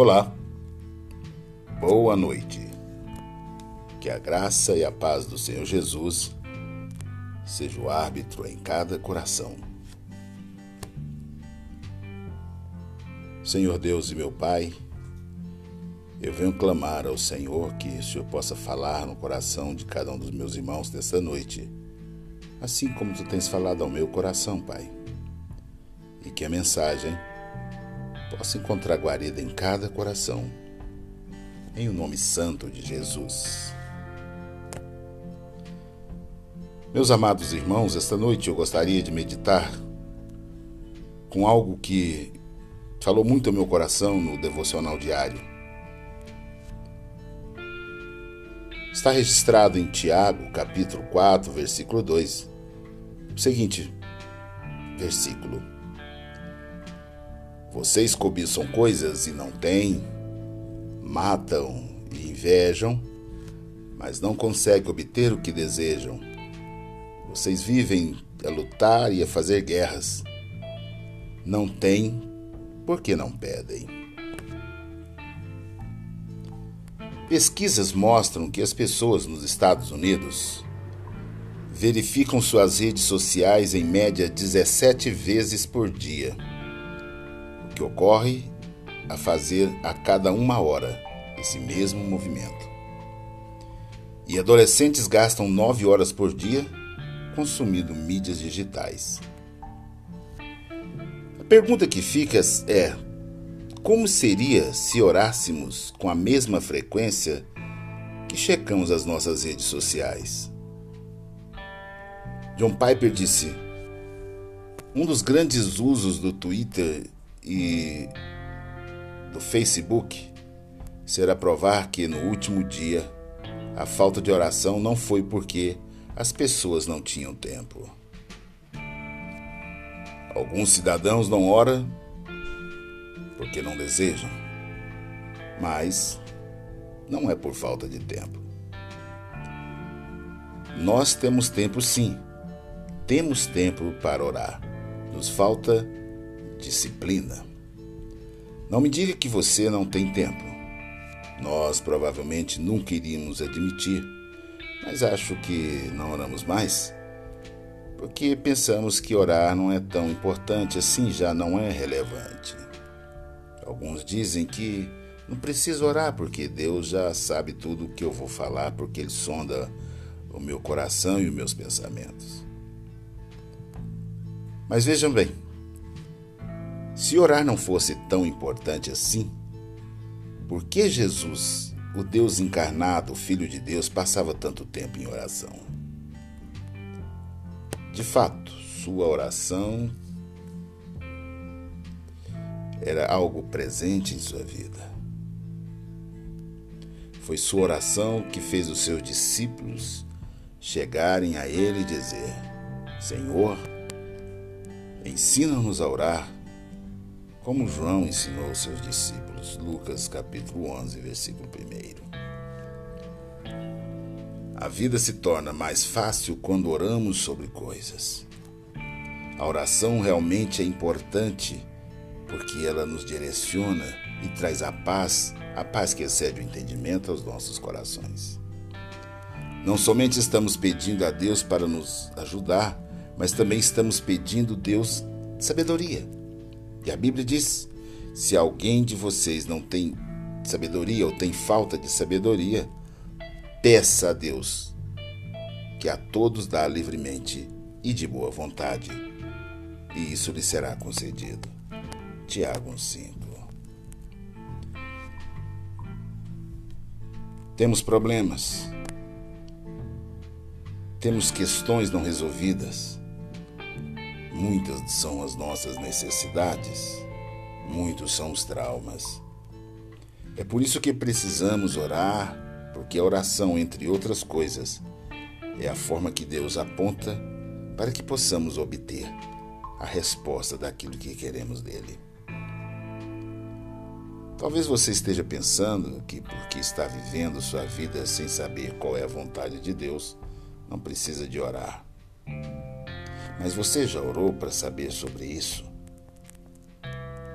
Olá, boa noite. Que a graça e a paz do Senhor Jesus seja o árbitro em cada coração. Senhor Deus e meu Pai, eu venho clamar ao Senhor que o Senhor possa falar no coração de cada um dos meus irmãos nesta noite, assim como tu tens falado ao meu coração, Pai. E que a mensagem possa encontrar guarida em cada coração. Em o nome santo de Jesus. Meus amados irmãos, esta noite eu gostaria de meditar com algo que falou muito ao meu coração no devocional diário. Está registrado em Tiago, capítulo 4, versículo 2, o seguinte versículo: vocês cobiçam coisas e não têm, matam e invejam, mas não conseguem obter o que desejam. Vocês vivem a lutar e a fazer guerras. Não têm, porque não pedem. Pesquisas mostram que as pessoas nos Estados Unidos verificam suas redes sociais em média 17 vezes por dia que ocorre a fazer a cada uma hora esse mesmo movimento. E adolescentes gastam nove horas por dia consumindo mídias digitais. A pergunta que fica é: como seria se orássemos com a mesma frequência que checamos as nossas redes sociais? John Piper disse: um dos grandes usos do Twitter e do Facebook será provar que no último dia a falta de oração não foi porque as pessoas não tinham tempo. Alguns cidadãos não oram porque não desejam, mas não é por falta de tempo. Nós temos tempo sim, temos tempo para orar. Nos falta disciplina. Não me diga que você não tem tempo. Nós provavelmente nunca iríamos admitir, mas acho que não oramos mais. Porque pensamos que orar não é tão importante assim, já não é relevante. Alguns dizem que não preciso orar porque Deus já sabe tudo o que eu vou falar, porque Ele sonda o meu coração e os meus pensamentos. Mas vejam bem, se orar não fosse tão importante assim, por que Jesus, o Deus encarnado, o Filho de Deus, passava tanto tempo em oração? De fato, sua oração era algo presente em sua vida. Foi sua oração que fez os seus discípulos chegarem a ele e dizer: Senhor, ensina-nos a orar como João ensinou aos seus discípulos. Lucas capítulo 11, versículo 1. A vida se torna mais fácil quando oramos sobre coisas. A oração realmente é importante porque ela nos direciona e traz a paz, a paz que excede o entendimento aos nossos corações. Não somente estamos pedindo a Deus para nos ajudar, mas também estamos pedindo Deus sabedoria. E a Bíblia diz: se alguém de vocês não tem sabedoria ou tem falta de sabedoria, peça a Deus, que a todos dá livremente e de boa vontade, e isso lhe será concedido. Tiago 1,5 Temos problemas, temos questões não resolvidas Muitas são as nossas necessidades, muitos são os traumas. É por isso que precisamos orar, porque a oração, entre outras coisas, é a forma que Deus aponta para que possamos obter a resposta daquilo que queremos dele. Talvez você esteja pensando que porque está vivendo sua vida sem saber qual é a vontade de Deus, não precisa de orar. Mas você já orou para saber sobre isso?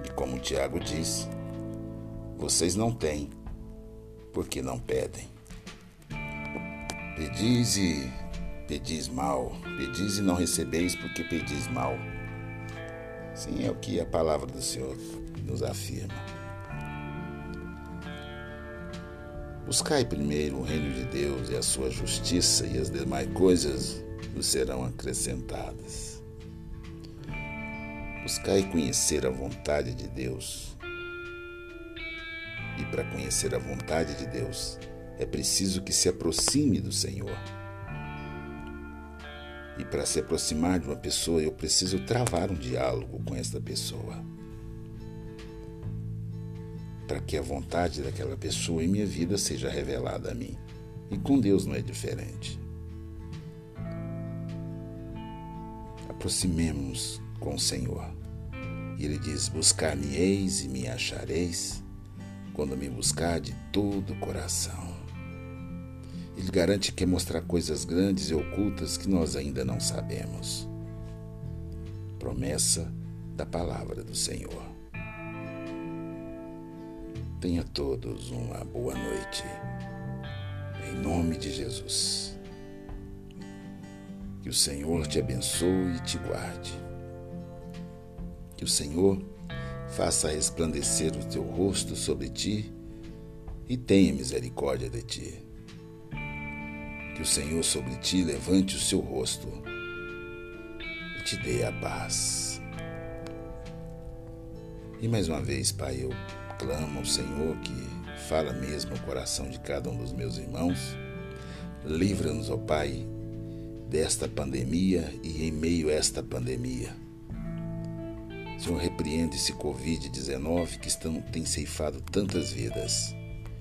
E como Tiago diz, Vocês não têm, porque não pedem. Pedis e pedis mal, pedis e não recebeis, porque pedis mal. Sim, é o que a palavra do Senhor nos afirma. Buscai primeiro o reino de Deus e a sua justiça, e as demais coisas vos serão acrescentadas. Buscai conhecer a vontade de Deus. E para conhecer a vontade de Deus, é preciso que se aproxime do Senhor. E para se aproximar de uma pessoa, eu preciso travar um diálogo com esta pessoa. Para que a vontade daquela pessoa em minha vida seja revelada a mim. E com Deus não é diferente. Aproximemos com o Senhor. E ele diz: Buscar-me-eis e me achareis, quando me buscar de todo o coração. Ele garante que mostrar coisas grandes e ocultas que nós ainda não sabemos. Promessa da palavra do Senhor. Tenha todos uma boa noite. Em nome de Jesus. Que o Senhor te abençoe e te guarde. Que o Senhor faça resplandecer o teu rosto sobre ti e tenha misericórdia de ti. Que o Senhor sobre ti levante o seu rosto e te dê a paz. E mais uma vez, Pai, eu clamo ao Senhor que fala mesmo no coração de cada um dos meus irmãos. Livra-nos, ó Pai, desta pandemia e em meio a esta pandemia. Senhor, repreende esse Covid-19 que estão, tem ceifado tantas vidas.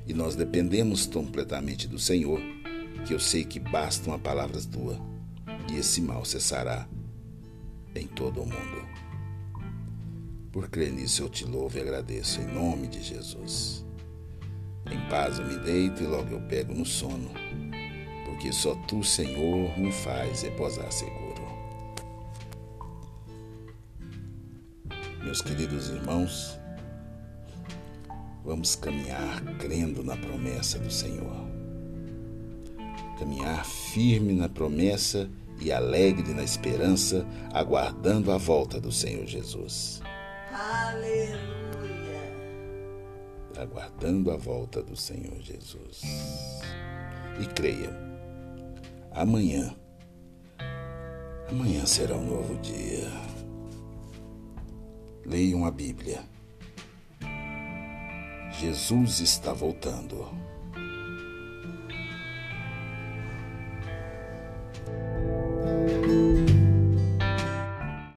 E nós dependemos completamente do Senhor que eu sei que basta uma palavra tua e esse mal cessará em todo o mundo. Por crer nisso eu te louvo e agradeço em nome de Jesus. Em paz eu me deito e logo eu pego no sono, porque só tu, Senhor, me faz reposar seguro. Meus queridos irmãos, vamos caminhar crendo na promessa do Senhor caminhar firme na promessa e alegre na esperança, aguardando a volta do Senhor Jesus. Aleluia! Aguardando a volta do Senhor Jesus. E creia, amanhã, amanhã será um novo dia. Leiam a Bíblia. Jesus está voltando.